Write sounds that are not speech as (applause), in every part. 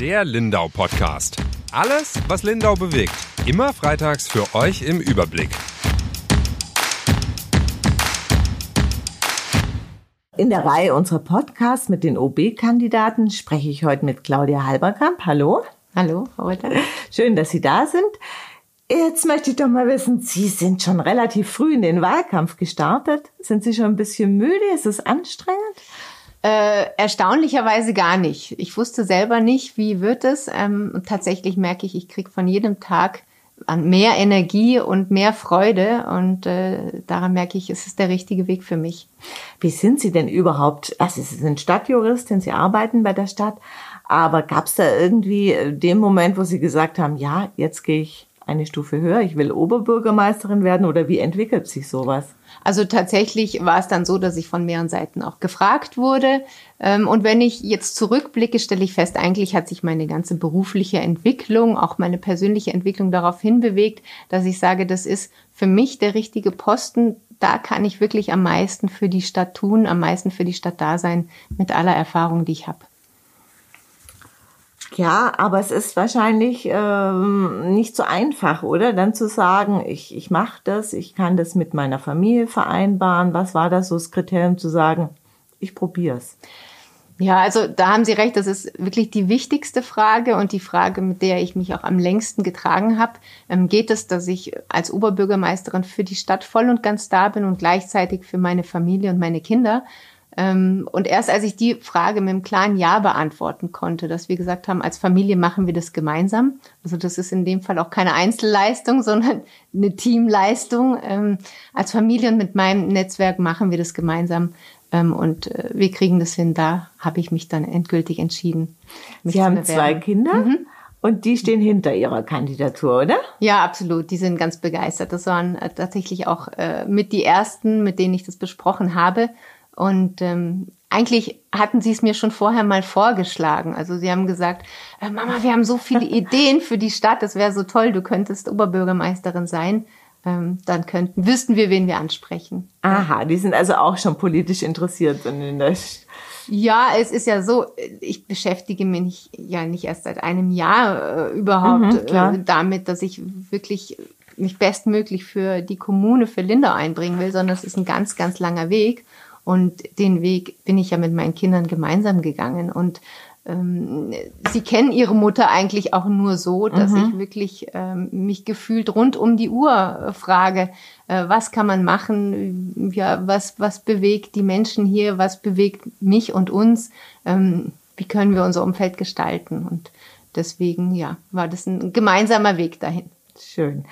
Der Lindau Podcast. Alles, was Lindau bewegt. Immer freitags für euch im Überblick. In der Reihe unserer Podcasts mit den OB-Kandidaten spreche ich heute mit Claudia Halberkamp. Hallo. Hallo, heute. Schön, dass Sie da sind. Jetzt möchte ich doch mal wissen, Sie sind schon relativ früh in den Wahlkampf gestartet. Sind Sie schon ein bisschen müde? Ist es anstrengend? Äh, erstaunlicherweise gar nicht. Ich wusste selber nicht, wie wird es. Ähm, tatsächlich merke ich, ich kriege von jedem Tag mehr Energie und mehr Freude. Und äh, daran merke ich, es ist der richtige Weg für mich. Wie sind Sie denn überhaupt? Also Sie sind Stadtjuristin, Sie arbeiten bei der Stadt. Aber gab es da irgendwie den Moment, wo Sie gesagt haben, ja, jetzt gehe ich eine Stufe höher, ich will Oberbürgermeisterin werden oder wie entwickelt sich sowas? Also tatsächlich war es dann so, dass ich von mehreren Seiten auch gefragt wurde. Ähm, und wenn ich jetzt zurückblicke, stelle ich fest, eigentlich hat sich meine ganze berufliche Entwicklung, auch meine persönliche Entwicklung darauf hinbewegt, dass ich sage, das ist für mich der richtige Posten. Da kann ich wirklich am meisten für die Stadt tun, am meisten für die Stadt da sein, mit aller Erfahrung, die ich habe. Ja, aber es ist wahrscheinlich ähm, nicht so einfach, oder? Dann zu sagen, ich, ich mache das, ich kann das mit meiner Familie vereinbaren. Was war das so das Kriterium zu sagen, ich probiere es? Ja, also da haben Sie recht, das ist wirklich die wichtigste Frage und die Frage, mit der ich mich auch am längsten getragen habe. Ähm, geht es, dass ich als Oberbürgermeisterin für die Stadt voll und ganz da bin und gleichzeitig für meine Familie und meine Kinder? Ähm, und erst als ich die Frage mit einem klaren Ja beantworten konnte, dass wir gesagt haben, als Familie machen wir das gemeinsam. Also das ist in dem Fall auch keine Einzelleistung, (laughs) sondern eine Teamleistung. Ähm, als Familie und mit meinem Netzwerk machen wir das gemeinsam. Ähm, und äh, wir kriegen das hin. Da habe ich mich dann endgültig entschieden. Sie haben zwei Kinder? Mhm. Und die stehen hinter ihrer Kandidatur, oder? Ja, absolut. Die sind ganz begeistert. Das waren äh, tatsächlich auch äh, mit die ersten, mit denen ich das besprochen habe. Und ähm, eigentlich hatten sie es mir schon vorher mal vorgeschlagen. Also sie haben gesagt, äh, Mama, wir haben so viele (laughs) Ideen für die Stadt, das wäre so toll, du könntest Oberbürgermeisterin sein. Ähm, dann könnten, wüssten wir, wen wir ansprechen. Aha, die sind also auch schon politisch interessiert in der ja, es ist ja so, ich beschäftige mich ja nicht erst seit einem Jahr äh, überhaupt mhm, äh, damit, dass ich wirklich mich bestmöglich für die Kommune, für Linda einbringen will, sondern es ist ein ganz, ganz langer Weg. Und den Weg bin ich ja mit meinen Kindern gemeinsam gegangen. Und ähm, sie kennen ihre Mutter eigentlich auch nur so, dass mhm. ich wirklich ähm, mich gefühlt rund um die Uhr äh, frage, äh, was kann man machen, ja, was, was bewegt die Menschen hier, was bewegt mich und uns, ähm, wie können wir unser Umfeld gestalten. Und deswegen, ja, war das ein gemeinsamer Weg dahin. Schön.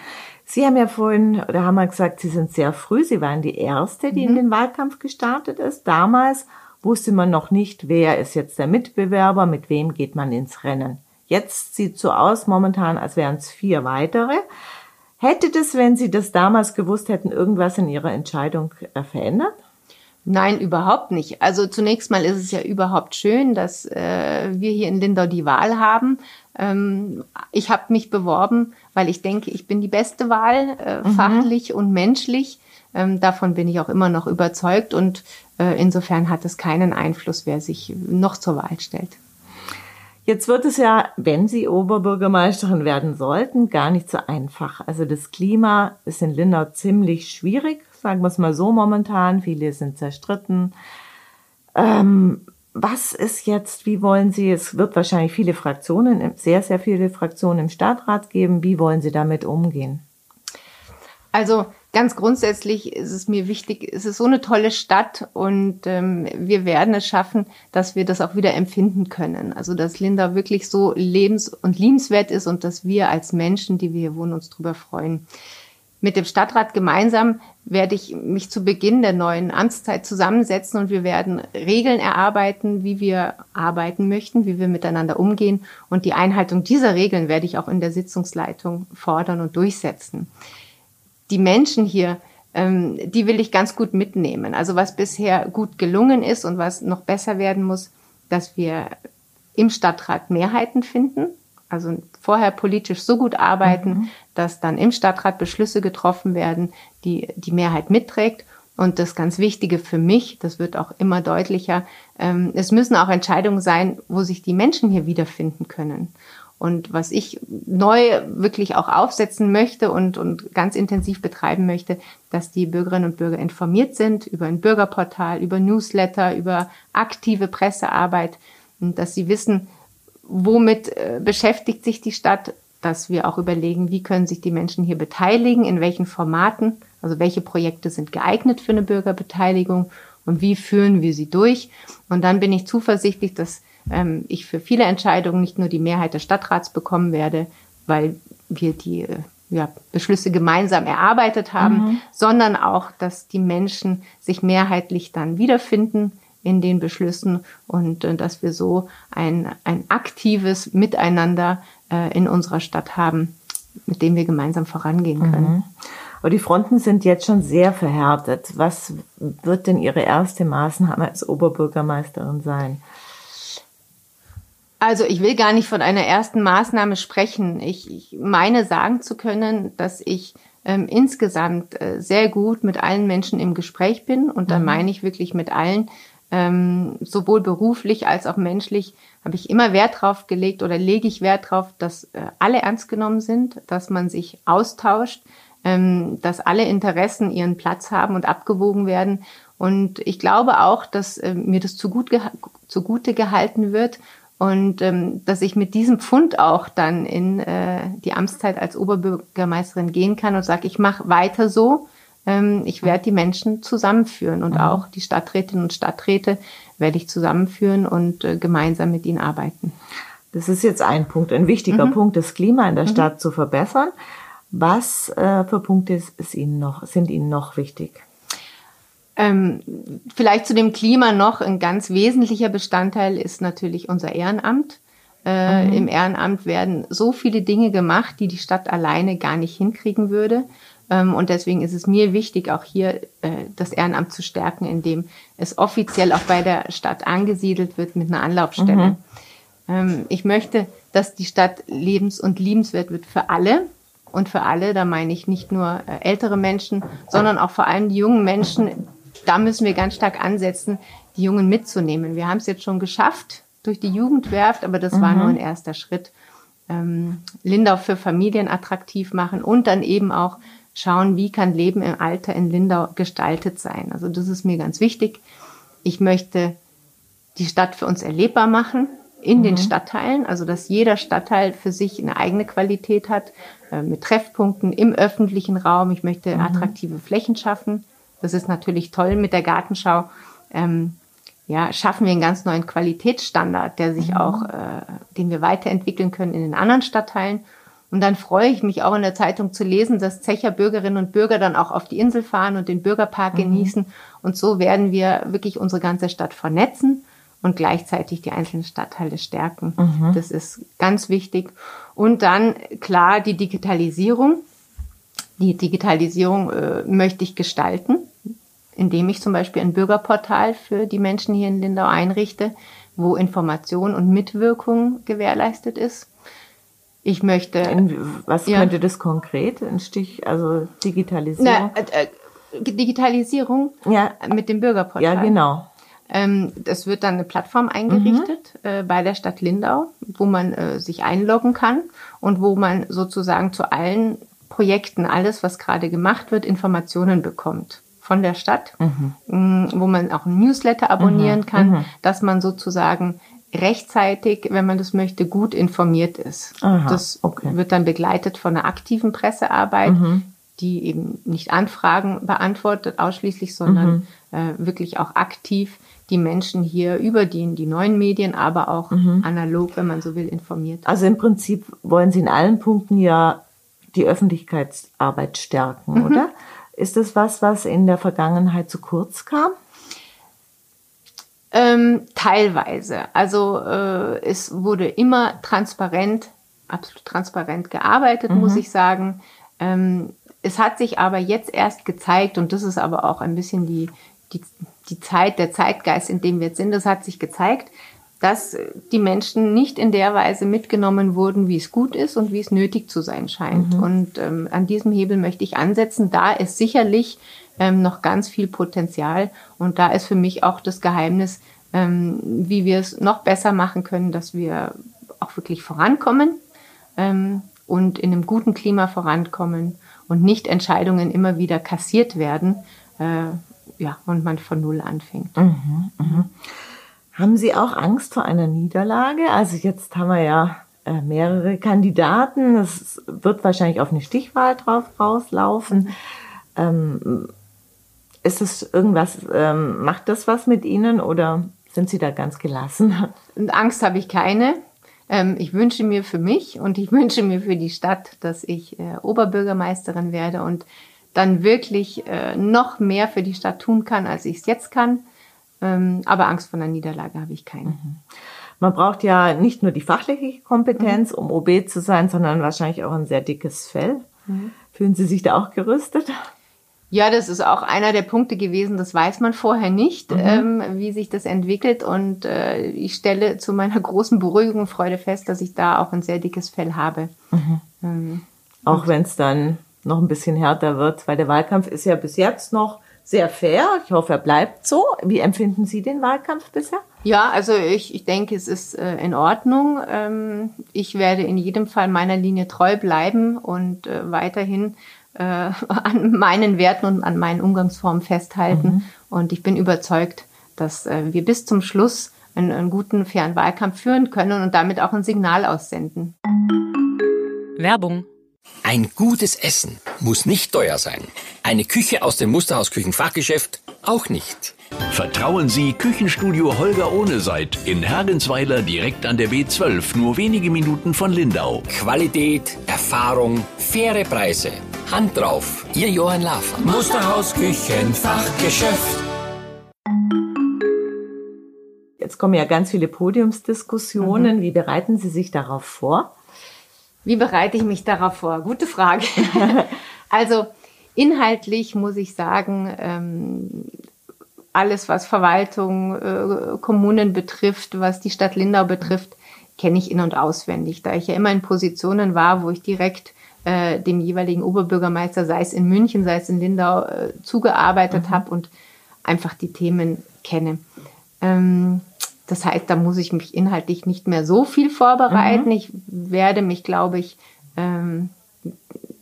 Sie haben ja vorhin, oder haben wir gesagt, Sie sind sehr früh. Sie waren die Erste, die mhm. in den Wahlkampf gestartet ist. Damals wusste man noch nicht, wer ist jetzt der Mitbewerber, mit wem geht man ins Rennen. Jetzt sieht so aus momentan, als wären es vier weitere. Hätte das, wenn Sie das damals gewusst hätten, irgendwas in Ihrer Entscheidung äh, verändert? Nein, überhaupt nicht. Also zunächst mal ist es ja überhaupt schön, dass äh, wir hier in Lindau die Wahl haben. Ähm, ich habe mich beworben, weil ich denke, ich bin die beste Wahl, äh, mhm. fachlich und menschlich. Ähm, davon bin ich auch immer noch überzeugt und äh, insofern hat es keinen Einfluss, wer sich noch zur Wahl stellt. Jetzt wird es ja, wenn Sie Oberbürgermeisterin werden sollten, gar nicht so einfach. Also das Klima ist in Lindau ziemlich schwierig, sagen wir es mal so momentan. Viele sind zerstritten. Ähm, was ist jetzt, wie wollen Sie, es wird wahrscheinlich viele Fraktionen, sehr, sehr viele Fraktionen im Stadtrat geben. Wie wollen Sie damit umgehen? Also ganz grundsätzlich ist es mir wichtig, es ist so eine tolle Stadt und ähm, wir werden es schaffen, dass wir das auch wieder empfinden können. Also dass Linda wirklich so lebens- und liebenswert ist und dass wir als Menschen, die wir hier wohnen, uns darüber freuen. Mit dem Stadtrat gemeinsam werde ich mich zu Beginn der neuen Amtszeit zusammensetzen und wir werden Regeln erarbeiten, wie wir arbeiten möchten, wie wir miteinander umgehen. Und die Einhaltung dieser Regeln werde ich auch in der Sitzungsleitung fordern und durchsetzen. Die Menschen hier, ähm, die will ich ganz gut mitnehmen. Also was bisher gut gelungen ist und was noch besser werden muss, dass wir im Stadtrat Mehrheiten finden, also vorher politisch so gut arbeiten, mhm. dass dann im Stadtrat Beschlüsse getroffen werden, die die Mehrheit mitträgt Und das ganz Wichtige für mich, das wird auch immer deutlicher, ähm, es müssen auch Entscheidungen sein, wo sich die Menschen hier wiederfinden können. Und was ich neu wirklich auch aufsetzen möchte und, und ganz intensiv betreiben möchte, dass die Bürgerinnen und Bürger informiert sind über ein Bürgerportal, über Newsletter, über aktive Pressearbeit und dass sie wissen, womit äh, beschäftigt sich die Stadt, dass wir auch überlegen, wie können sich die Menschen hier beteiligen, in welchen Formaten, also welche Projekte sind geeignet für eine Bürgerbeteiligung und wie führen wir sie durch. Und dann bin ich zuversichtlich, dass ähm, ich für viele Entscheidungen nicht nur die Mehrheit des Stadtrats bekommen werde, weil wir die äh, ja, Beschlüsse gemeinsam erarbeitet haben, mhm. sondern auch, dass die Menschen sich mehrheitlich dann wiederfinden in den Beschlüssen und äh, dass wir so ein, ein aktives Miteinander äh, in unserer Stadt haben, mit dem wir gemeinsam vorangehen können. Mhm. Aber die Fronten sind jetzt schon sehr verhärtet. Was wird denn Ihre erste Maßnahme als Oberbürgermeisterin sein? Also ich will gar nicht von einer ersten Maßnahme sprechen. Ich, ich meine sagen zu können, dass ich ähm, insgesamt äh, sehr gut mit allen Menschen im Gespräch bin. Und dann mhm. meine ich wirklich mit allen, ähm, sowohl beruflich als auch menschlich, habe ich immer Wert drauf gelegt oder lege ich Wert drauf, dass äh, alle ernst genommen sind, dass man sich austauscht, ähm, dass alle Interessen ihren Platz haben und abgewogen werden. Und ich glaube auch, dass äh, mir das zugute, zugute gehalten wird und ähm, dass ich mit diesem Pfund auch dann in äh, die Amtszeit als Oberbürgermeisterin gehen kann und sage, ich mache weiter so. Ähm, ich werde die Menschen zusammenführen und mhm. auch die Stadträtinnen und Stadträte werde ich zusammenführen und äh, gemeinsam mit ihnen arbeiten. Das ist jetzt ein Punkt, ein wichtiger mhm. Punkt, das Klima in der mhm. Stadt zu verbessern. Was äh, für Punkte ist Ihnen noch, sind Ihnen noch wichtig? Ähm, vielleicht zu dem Klima noch ein ganz wesentlicher Bestandteil ist natürlich unser Ehrenamt. Äh, mhm. Im Ehrenamt werden so viele Dinge gemacht, die die Stadt alleine gar nicht hinkriegen würde. Ähm, und deswegen ist es mir wichtig, auch hier äh, das Ehrenamt zu stärken, indem es offiziell auch bei der Stadt angesiedelt wird mit einer Anlaufstelle. Mhm. Ähm, ich möchte, dass die Stadt lebens- und liebenswert wird für alle. Und für alle, da meine ich nicht nur äh, ältere Menschen, sondern auch vor allem die jungen Menschen, da müssen wir ganz stark ansetzen, die Jungen mitzunehmen. Wir haben es jetzt schon geschafft durch die Jugendwerft, aber das mhm. war nur ein erster Schritt. Ähm, Lindau für Familien attraktiv machen und dann eben auch schauen, wie kann Leben im Alter in Lindau gestaltet sein. Also das ist mir ganz wichtig. Ich möchte die Stadt für uns erlebbar machen in mhm. den Stadtteilen, also dass jeder Stadtteil für sich eine eigene Qualität hat, äh, mit Treffpunkten im öffentlichen Raum. Ich möchte mhm. attraktive Flächen schaffen. Das ist natürlich toll mit der Gartenschau. Ähm, ja, schaffen wir einen ganz neuen Qualitätsstandard, der sich mhm. auch, äh, den wir weiterentwickeln können in den anderen Stadtteilen. Und dann freue ich mich auch in der Zeitung zu lesen, dass Zecher Bürgerinnen und Bürger dann auch auf die Insel fahren und den Bürgerpark mhm. genießen. Und so werden wir wirklich unsere ganze Stadt vernetzen und gleichzeitig die einzelnen Stadtteile stärken. Mhm. Das ist ganz wichtig. Und dann klar die Digitalisierung. Die Digitalisierung äh, möchte ich gestalten indem ich zum Beispiel ein Bürgerportal für die Menschen hier in Lindau einrichte, wo Information und Mitwirkung gewährleistet ist. Ich möchte. In, was ja. könnte das konkret? Ein Stich, also Digitalisierung? Na, äh, äh, Digitalisierung ja. mit dem Bürgerportal. Ja, genau. Ähm, es wird dann eine Plattform eingerichtet mhm. äh, bei der Stadt Lindau, wo man äh, sich einloggen kann und wo man sozusagen zu allen Projekten, alles, was gerade gemacht wird, Informationen bekommt von der Stadt, mhm. Mm, wo man auch ein Newsletter abonnieren mhm. kann, mhm. dass man sozusagen rechtzeitig, wenn man das möchte, gut informiert ist. Aha, das okay. wird dann begleitet von einer aktiven Pressearbeit, mhm. die eben nicht Anfragen beantwortet ausschließlich, sondern mhm. äh, wirklich auch aktiv die Menschen hier über die, die neuen Medien, aber auch mhm. analog, wenn man so will, informiert. Also im Prinzip wollen Sie in allen Punkten ja die Öffentlichkeitsarbeit stärken, oder? Ist das was, was in der Vergangenheit zu kurz kam? Ähm, teilweise. Also äh, es wurde immer transparent, absolut transparent gearbeitet, mhm. muss ich sagen. Ähm, es hat sich aber jetzt erst gezeigt, und das ist aber auch ein bisschen die, die, die Zeit, der Zeitgeist, in dem wir jetzt sind, es hat sich gezeigt, dass die Menschen nicht in der Weise mitgenommen wurden, wie es gut ist und wie es nötig zu sein scheint. Mhm. Und ähm, an diesem Hebel möchte ich ansetzen. Da ist sicherlich ähm, noch ganz viel Potenzial und da ist für mich auch das Geheimnis, ähm, wie wir es noch besser machen können, dass wir auch wirklich vorankommen ähm, und in einem guten Klima vorankommen und nicht Entscheidungen immer wieder kassiert werden äh, ja, und man von Null anfängt. Mhm, mh. Haben Sie auch Angst vor einer Niederlage? Also jetzt haben wir ja äh, mehrere Kandidaten. Es wird wahrscheinlich auf eine Stichwahl drauf rauslaufen. Ähm, ist es irgendwas, ähm, macht das was mit Ihnen oder sind Sie da ganz gelassen? Angst habe ich keine. Ähm, ich wünsche mir für mich und ich (laughs) wünsche mir für die Stadt, dass ich äh, Oberbürgermeisterin werde und dann wirklich äh, noch mehr für die Stadt tun kann, als ich es jetzt kann. Ähm, aber Angst vor einer Niederlage habe ich keine. Mhm. Man braucht ja nicht nur die fachliche Kompetenz, mhm. um OB zu sein, sondern wahrscheinlich auch ein sehr dickes Fell. Mhm. Fühlen Sie sich da auch gerüstet? Ja, das ist auch einer der Punkte gewesen, das weiß man vorher nicht, mhm. ähm, wie sich das entwickelt. Und äh, ich stelle zu meiner (laughs) großen Beruhigung und Freude fest, dass ich da auch ein sehr dickes Fell habe. Mhm. Ähm, auch wenn es dann noch ein bisschen härter wird, weil der Wahlkampf ist ja bis jetzt noch sehr fair. Ich hoffe, er bleibt so. Wie empfinden Sie den Wahlkampf bisher? Ja, also ich, ich denke, es ist äh, in Ordnung. Ähm, ich werde in jedem Fall meiner Linie treu bleiben und äh, weiterhin äh, (laughs) an meinen Werten und an meinen Umgangsformen festhalten. Mhm. Und ich bin überzeugt, dass wir bis zum Schluss einen, einen guten, fairen Wahlkampf führen können und damit auch ein Signal aussenden. Werbung ein gutes Essen muss nicht teuer sein. Eine Küche aus dem Musterhaus Küchenfachgeschäft auch nicht. Vertrauen Sie Küchenstudio Holger Ohneseit in Hergensweiler direkt an der B12, nur wenige Minuten von Lindau. Qualität, Erfahrung, faire Preise. Hand drauf, Ihr Johann Lafer. Musterhaus Küchenfachgeschäft. Jetzt kommen ja ganz viele Podiumsdiskussionen. Mhm. Wie bereiten Sie sich darauf vor? Wie bereite ich mich darauf vor? Gute Frage. (laughs) also inhaltlich muss ich sagen, ähm, alles, was Verwaltung, äh, Kommunen betrifft, was die Stadt Lindau betrifft, kenne ich in- und auswendig, da ich ja immer in Positionen war, wo ich direkt äh, dem jeweiligen Oberbürgermeister, sei es in München, sei es in Lindau, äh, zugearbeitet mhm. habe und einfach die Themen kenne. Ähm, das heißt, da muss ich mich inhaltlich nicht mehr so viel vorbereiten. Mhm. Ich werde mich, glaube ich, ähm,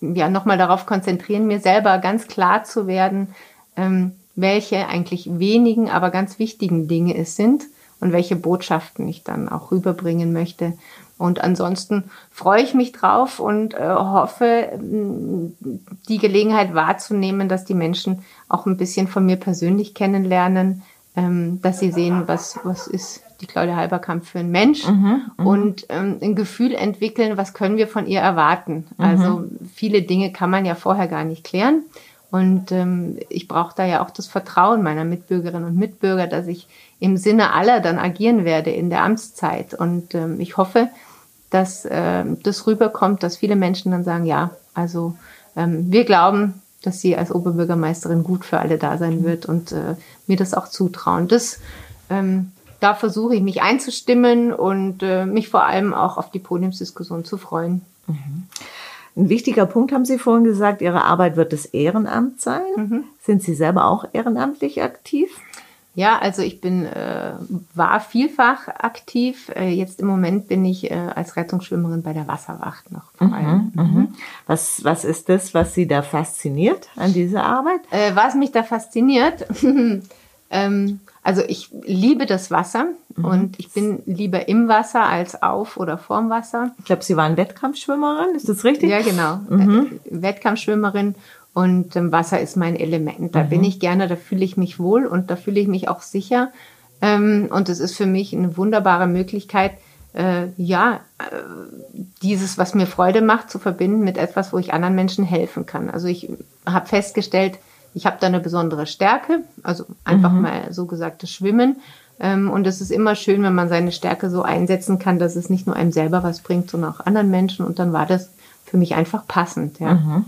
ja nochmal darauf konzentrieren, mir selber ganz klar zu werden, ähm, welche eigentlich wenigen, aber ganz wichtigen Dinge es sind und welche Botschaften ich dann auch rüberbringen möchte. Und ansonsten freue ich mich drauf und äh, hoffe, die Gelegenheit wahrzunehmen, dass die Menschen auch ein bisschen von mir persönlich kennenlernen, ähm, dass sie sehen, was, was ist die Claudia Halberkamp für ein Mensch mhm, mhm, und ähm, ein Gefühl entwickeln, was können wir von ihr erwarten. Mhm. Also viele Dinge kann man ja vorher gar nicht klären. Und ähm, ich brauche da ja auch das Vertrauen meiner Mitbürgerinnen und Mitbürger, dass ich im Sinne aller dann agieren werde in der Amtszeit. Und ähm, ich hoffe, dass äh, das rüberkommt, dass viele Menschen dann sagen, ja, also ähm, wir glauben, dass sie als Oberbürgermeisterin gut für alle da sein wird und äh, mir das auch zutrauen. Das, ähm, da versuche ich mich einzustimmen und äh, mich vor allem auch auf die Podiumsdiskussion zu freuen. Mhm. Ein wichtiger Punkt haben Sie vorhin gesagt, Ihre Arbeit wird das Ehrenamt sein. Mhm. Sind Sie selber auch ehrenamtlich aktiv? Ja, also ich bin äh, war vielfach aktiv. Äh, jetzt im Moment bin ich äh, als Rettungsschwimmerin bei der Wasserwacht noch vor mhm, allem. Mhm, mhm. Was was ist das, was Sie da fasziniert an dieser Arbeit? Äh, was mich da fasziniert, (laughs) ähm, also ich liebe das Wasser mhm. und ich bin lieber im Wasser als auf oder vorm Wasser. Ich glaube, Sie waren Wettkampfschwimmerin, ist das richtig? Ja, genau. Mhm. Äh, Wettkampfschwimmerin und ähm, Wasser ist mein Element. Da mhm. bin ich gerne, da fühle ich mich wohl und da fühle ich mich auch sicher. Ähm, und es ist für mich eine wunderbare Möglichkeit, äh, ja, äh, dieses, was mir Freude macht, zu verbinden mit etwas, wo ich anderen Menschen helfen kann. Also ich habe festgestellt, ich habe da eine besondere Stärke, also einfach mhm. mal so gesagtes Schwimmen. Ähm, und es ist immer schön, wenn man seine Stärke so einsetzen kann, dass es nicht nur einem selber was bringt, sondern auch anderen Menschen. Und dann war das für mich einfach passend. Ja. Mhm.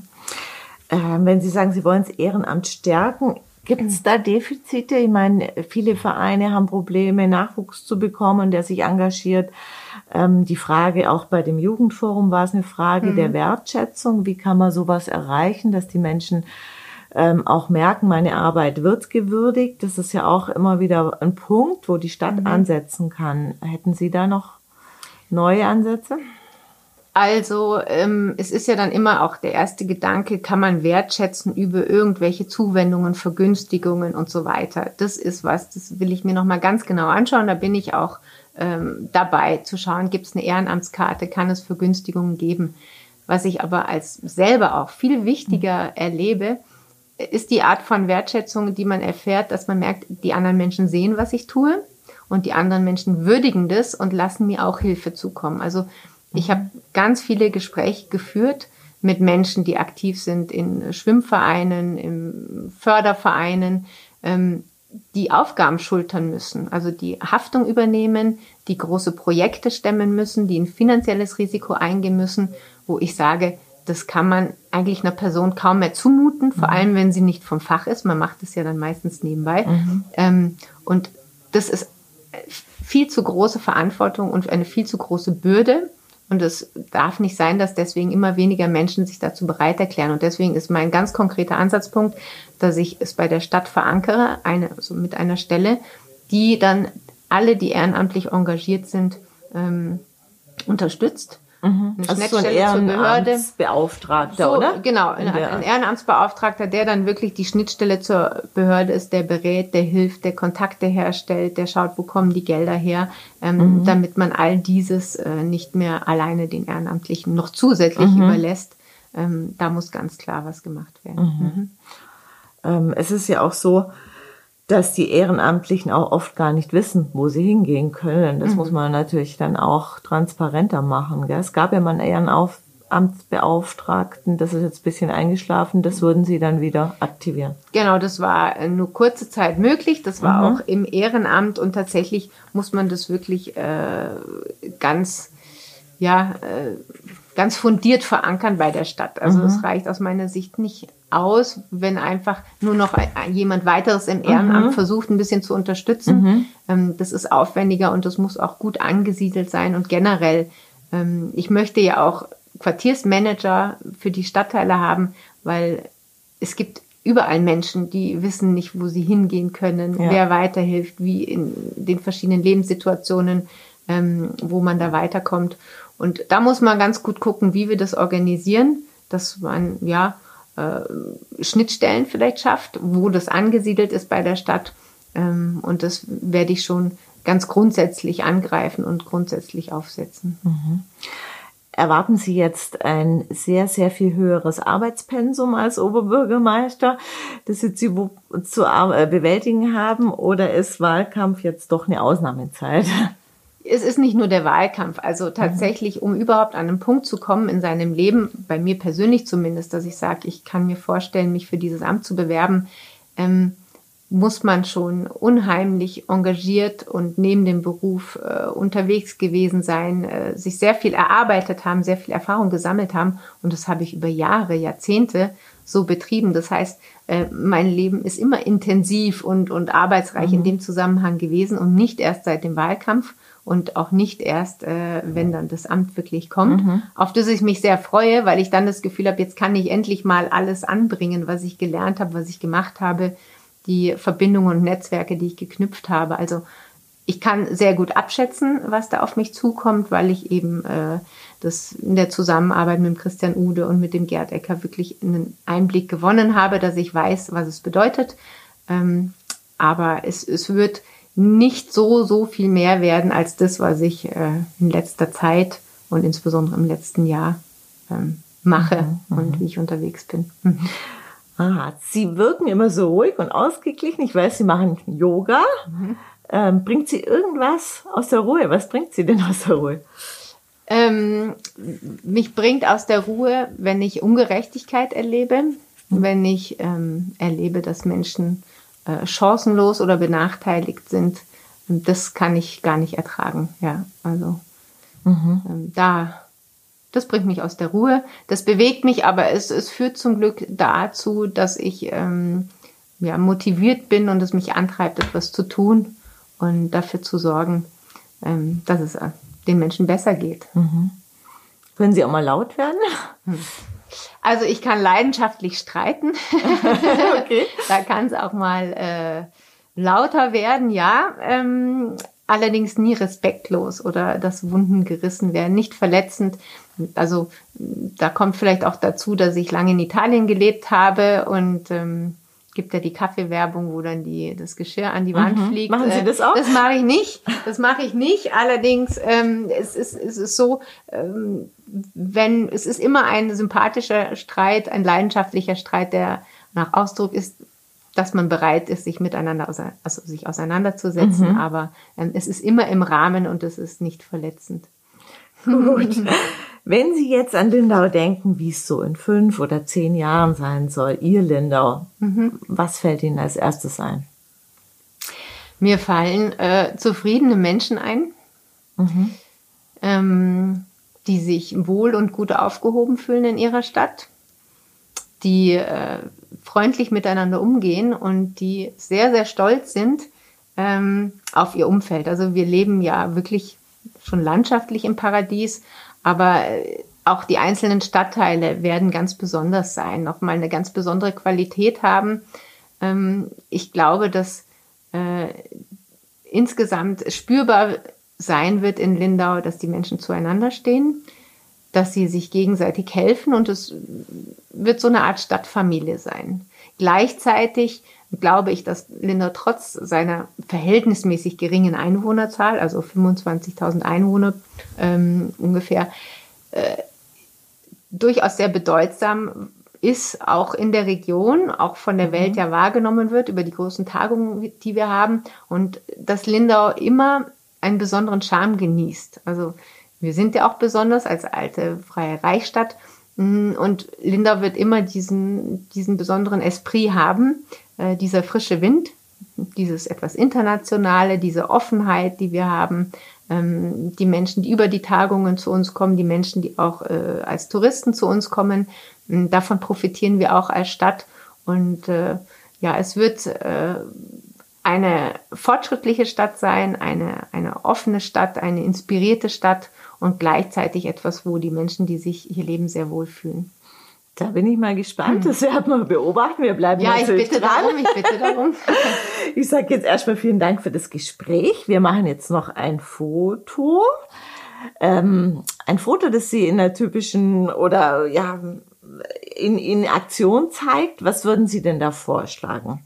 Ähm, wenn Sie sagen, Sie wollen das Ehrenamt stärken, Gibt es da Defizite? Ich meine, viele Vereine haben Probleme, Nachwuchs zu bekommen, der sich engagiert. Ähm, die Frage auch bei dem Jugendforum war es eine Frage mhm. der Wertschätzung. Wie kann man sowas erreichen, dass die Menschen ähm, auch merken, meine Arbeit wird gewürdigt. Das ist ja auch immer wieder ein Punkt, wo die Stadt mhm. ansetzen kann. Hätten Sie da noch neue Ansätze? Also ähm, es ist ja dann immer auch der erste Gedanke, kann man wertschätzen über irgendwelche Zuwendungen, Vergünstigungen und so weiter. Das ist was, das will ich mir nochmal ganz genau anschauen. Da bin ich auch ähm, dabei zu schauen, gibt es eine Ehrenamtskarte, kann es Vergünstigungen geben. Was ich aber als selber auch viel wichtiger erlebe, ist die Art von Wertschätzung, die man erfährt, dass man merkt, die anderen Menschen sehen, was ich tue und die anderen Menschen würdigen das und lassen mir auch Hilfe zukommen. Also ich habe ganz viele Gespräche geführt mit Menschen, die aktiv sind in Schwimmvereinen, in Fördervereinen, ähm, die Aufgaben schultern müssen, also die Haftung übernehmen, die große Projekte stemmen müssen, die ein finanzielles Risiko eingehen müssen, wo ich sage, das kann man eigentlich einer Person kaum mehr zumuten, vor mhm. allem wenn sie nicht vom Fach ist. Man macht es ja dann meistens nebenbei. Mhm. Ähm, und das ist viel zu große Verantwortung und eine viel zu große Bürde. Und es darf nicht sein, dass deswegen immer weniger Menschen sich dazu bereit erklären. Und deswegen ist mein ganz konkreter Ansatzpunkt, dass ich es bei der Stadt verankere, eine, also mit einer Stelle, die dann alle, die ehrenamtlich engagiert sind, ähm, unterstützt Mhm. Eine also Schnittstelle so ein zur Behörde. Beauftragter, so, oder? Genau, ein, ein, Ehrenamtsbeauftragter, der dann wirklich die Schnittstelle zur Behörde ist, der berät, der hilft, der Kontakte herstellt, der schaut, wo kommen die Gelder her, ähm, mhm. damit man all dieses äh, nicht mehr alleine den Ehrenamtlichen noch zusätzlich mhm. überlässt. Ähm, da muss ganz klar was gemacht werden. Mhm. Mhm. Ähm, es ist ja auch so, dass die Ehrenamtlichen auch oft gar nicht wissen, wo sie hingehen können. Das mhm. muss man natürlich dann auch transparenter machen. Gell? Es gab ja mal einen Ehrenamtsbeauftragten, das ist jetzt ein bisschen eingeschlafen, das würden Sie dann wieder aktivieren. Genau, das war äh, nur kurze Zeit möglich, das war mhm. auch im Ehrenamt und tatsächlich muss man das wirklich äh, ganz, ja, äh, ganz fundiert verankern bei der Stadt. Also es mhm. reicht aus meiner Sicht nicht aus, wenn einfach nur noch jemand weiteres im Ehrenamt mhm. versucht, ein bisschen zu unterstützen. Mhm. Ähm, das ist aufwendiger und das muss auch gut angesiedelt sein und generell. Ähm, ich möchte ja auch Quartiersmanager für die Stadtteile haben, weil es gibt überall Menschen, die wissen nicht, wo sie hingehen können, ja. wer weiterhilft, wie in den verschiedenen Lebenssituationen, ähm, wo man da weiterkommt. Und da muss man ganz gut gucken, wie wir das organisieren, dass man ja äh, Schnittstellen vielleicht schafft, wo das angesiedelt ist bei der Stadt. Ähm, und das werde ich schon ganz grundsätzlich angreifen und grundsätzlich aufsetzen. Mhm. Erwarten Sie jetzt ein sehr, sehr viel höheres Arbeitspensum als Oberbürgermeister, das Sie zu, zu äh, bewältigen haben, oder ist Wahlkampf jetzt doch eine Ausnahmezeit? Es ist nicht nur der Wahlkampf. Also tatsächlich, um überhaupt an einen Punkt zu kommen in seinem Leben, bei mir persönlich zumindest, dass ich sage, ich kann mir vorstellen, mich für dieses Amt zu bewerben, ähm, muss man schon unheimlich engagiert und neben dem Beruf äh, unterwegs gewesen sein, äh, sich sehr viel erarbeitet haben, sehr viel Erfahrung gesammelt haben. Und das habe ich über Jahre, Jahrzehnte so betrieben. Das heißt, äh, mein Leben ist immer intensiv und, und arbeitsreich mhm. in dem Zusammenhang gewesen und nicht erst seit dem Wahlkampf und auch nicht erst, äh, wenn dann das Amt wirklich kommt, mhm. auf das ich mich sehr freue, weil ich dann das Gefühl habe, jetzt kann ich endlich mal alles anbringen, was ich gelernt habe, was ich gemacht habe, die Verbindungen und Netzwerke, die ich geknüpft habe. Also ich kann sehr gut abschätzen, was da auf mich zukommt, weil ich eben äh, das in der Zusammenarbeit mit dem Christian Ude und mit dem Gerd Ecker wirklich einen Einblick gewonnen habe, dass ich weiß, was es bedeutet. Ähm, aber es, es wird nicht so, so viel mehr werden als das, was ich äh, in letzter Zeit und insbesondere im letzten Jahr ähm, mache mhm, und mhm. wie ich unterwegs bin. Mhm. Aha, Sie wirken immer so ruhig und ausgeglichen. Ich weiß, Sie machen Yoga. Mhm. Ähm, bringt Sie irgendwas aus der Ruhe? Was bringt Sie denn aus der Ruhe? Ähm, mich bringt aus der Ruhe, wenn ich Ungerechtigkeit erlebe, wenn ich ähm, erlebe, dass Menschen äh, chancenlos oder benachteiligt sind. Und das kann ich gar nicht ertragen. Ja, also mhm. ähm, da, das bringt mich aus der Ruhe. Das bewegt mich, aber es, es führt zum Glück dazu, dass ich ähm, ja, motiviert bin und es mich antreibt, etwas zu tun und dafür zu sorgen, ähm, dass es äh, den Menschen besser geht. Mhm. Können Sie auch mal laut werden? Also ich kann leidenschaftlich streiten. (laughs) okay. da kann es auch mal äh, lauter werden, ja. Ähm, allerdings nie respektlos oder das Wunden gerissen werden, nicht verletzend. Also da kommt vielleicht auch dazu, dass ich lange in Italien gelebt habe und ähm, gibt ja die Kaffeewerbung, wo dann die, das Geschirr an die Wand mhm. fliegt. Machen Sie das auch? Das mache ich nicht. Das mache ich nicht. Allerdings ähm, es, ist, es ist so, ähm, wenn es ist immer ein sympathischer Streit, ein leidenschaftlicher Streit, der nach Ausdruck ist, dass man bereit ist, sich miteinander also sich auseinanderzusetzen. Mhm. Aber ähm, es ist immer im Rahmen und es ist nicht verletzend. Gut. (laughs) Wenn Sie jetzt an Lindau denken, wie es so in fünf oder zehn Jahren sein soll, Ihr Lindau, mhm. was fällt Ihnen als erstes ein? Mir fallen äh, zufriedene Menschen ein, mhm. ähm, die sich wohl und gut aufgehoben fühlen in ihrer Stadt, die äh, freundlich miteinander umgehen und die sehr, sehr stolz sind ähm, auf ihr Umfeld. Also wir leben ja wirklich schon landschaftlich im Paradies aber äh, auch die einzelnen Stadtteile werden ganz besonders sein, nochmal eine ganz besondere Qualität haben. Ähm, ich glaube, dass äh, insgesamt spürbar sein wird in Lindau, dass die Menschen zueinander stehen, dass sie sich gegenseitig helfen und es wird so eine Art Stadtfamilie sein. Gleichzeitig glaube ich, dass Lindau trotz seiner verhältnismäßig geringen Einwohnerzahl, also 25.000 Einwohner ähm, ungefähr, äh, durchaus sehr bedeutsam ist, auch in der Region, auch von der mhm. Welt ja wahrgenommen wird über die großen Tagungen, die wir haben und dass Lindau immer einen besonderen Charme genießt. Also wir sind ja auch besonders als alte freie Reichsstadt mm, und Lindau wird immer diesen, diesen besonderen Esprit haben, äh, dieser frische Wind, dieses etwas Internationale, diese Offenheit, die wir haben, ähm, die Menschen, die über die Tagungen zu uns kommen, die Menschen, die auch äh, als Touristen zu uns kommen, ähm, davon profitieren wir auch als Stadt. Und äh, ja, es wird äh, eine fortschrittliche Stadt sein, eine, eine offene Stadt, eine inspirierte Stadt und gleichzeitig etwas, wo die Menschen, die sich hier leben, sehr wohlfühlen. Da bin ich mal gespannt. Hm. Das werden wir beobachten. Wir bleiben ja, natürlich ich bitte dran. Darum, ich bitte darum. (laughs) ich sage jetzt erstmal vielen Dank für das Gespräch. Wir machen jetzt noch ein Foto. Ähm, ein Foto, das Sie in der typischen oder ja in, in Aktion zeigt. Was würden Sie denn da vorschlagen?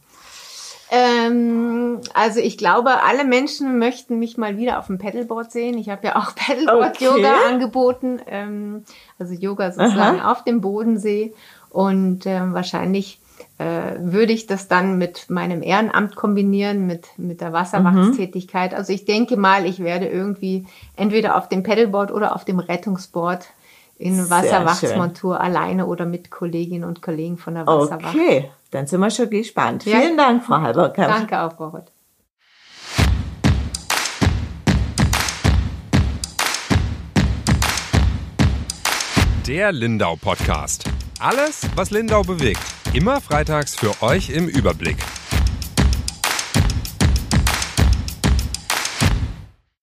Ähm, also ich glaube, alle Menschen möchten mich mal wieder auf dem Pedalboard sehen. Ich habe ja auch (laughs) Pedalboard-Yoga okay. angeboten, ähm, also Yoga sozusagen Aha. auf dem Bodensee. Und ähm, wahrscheinlich äh, würde ich das dann mit meinem Ehrenamt kombinieren, mit, mit der Wasserwachtstätigkeit. Mhm. Also ich denke mal, ich werde irgendwie entweder auf dem Pedalboard oder auf dem Rettungsboard in Wasserwachtsmontur alleine oder mit Kolleginnen und Kollegen von der Wasserwacht. Okay, dann sind wir schon gespannt. Ja. Vielen Dank, Frau Halberkamp. Danke auch, Frau Rott. Der Lindau Podcast. Alles, was Lindau bewegt. Immer freitags für euch im Überblick.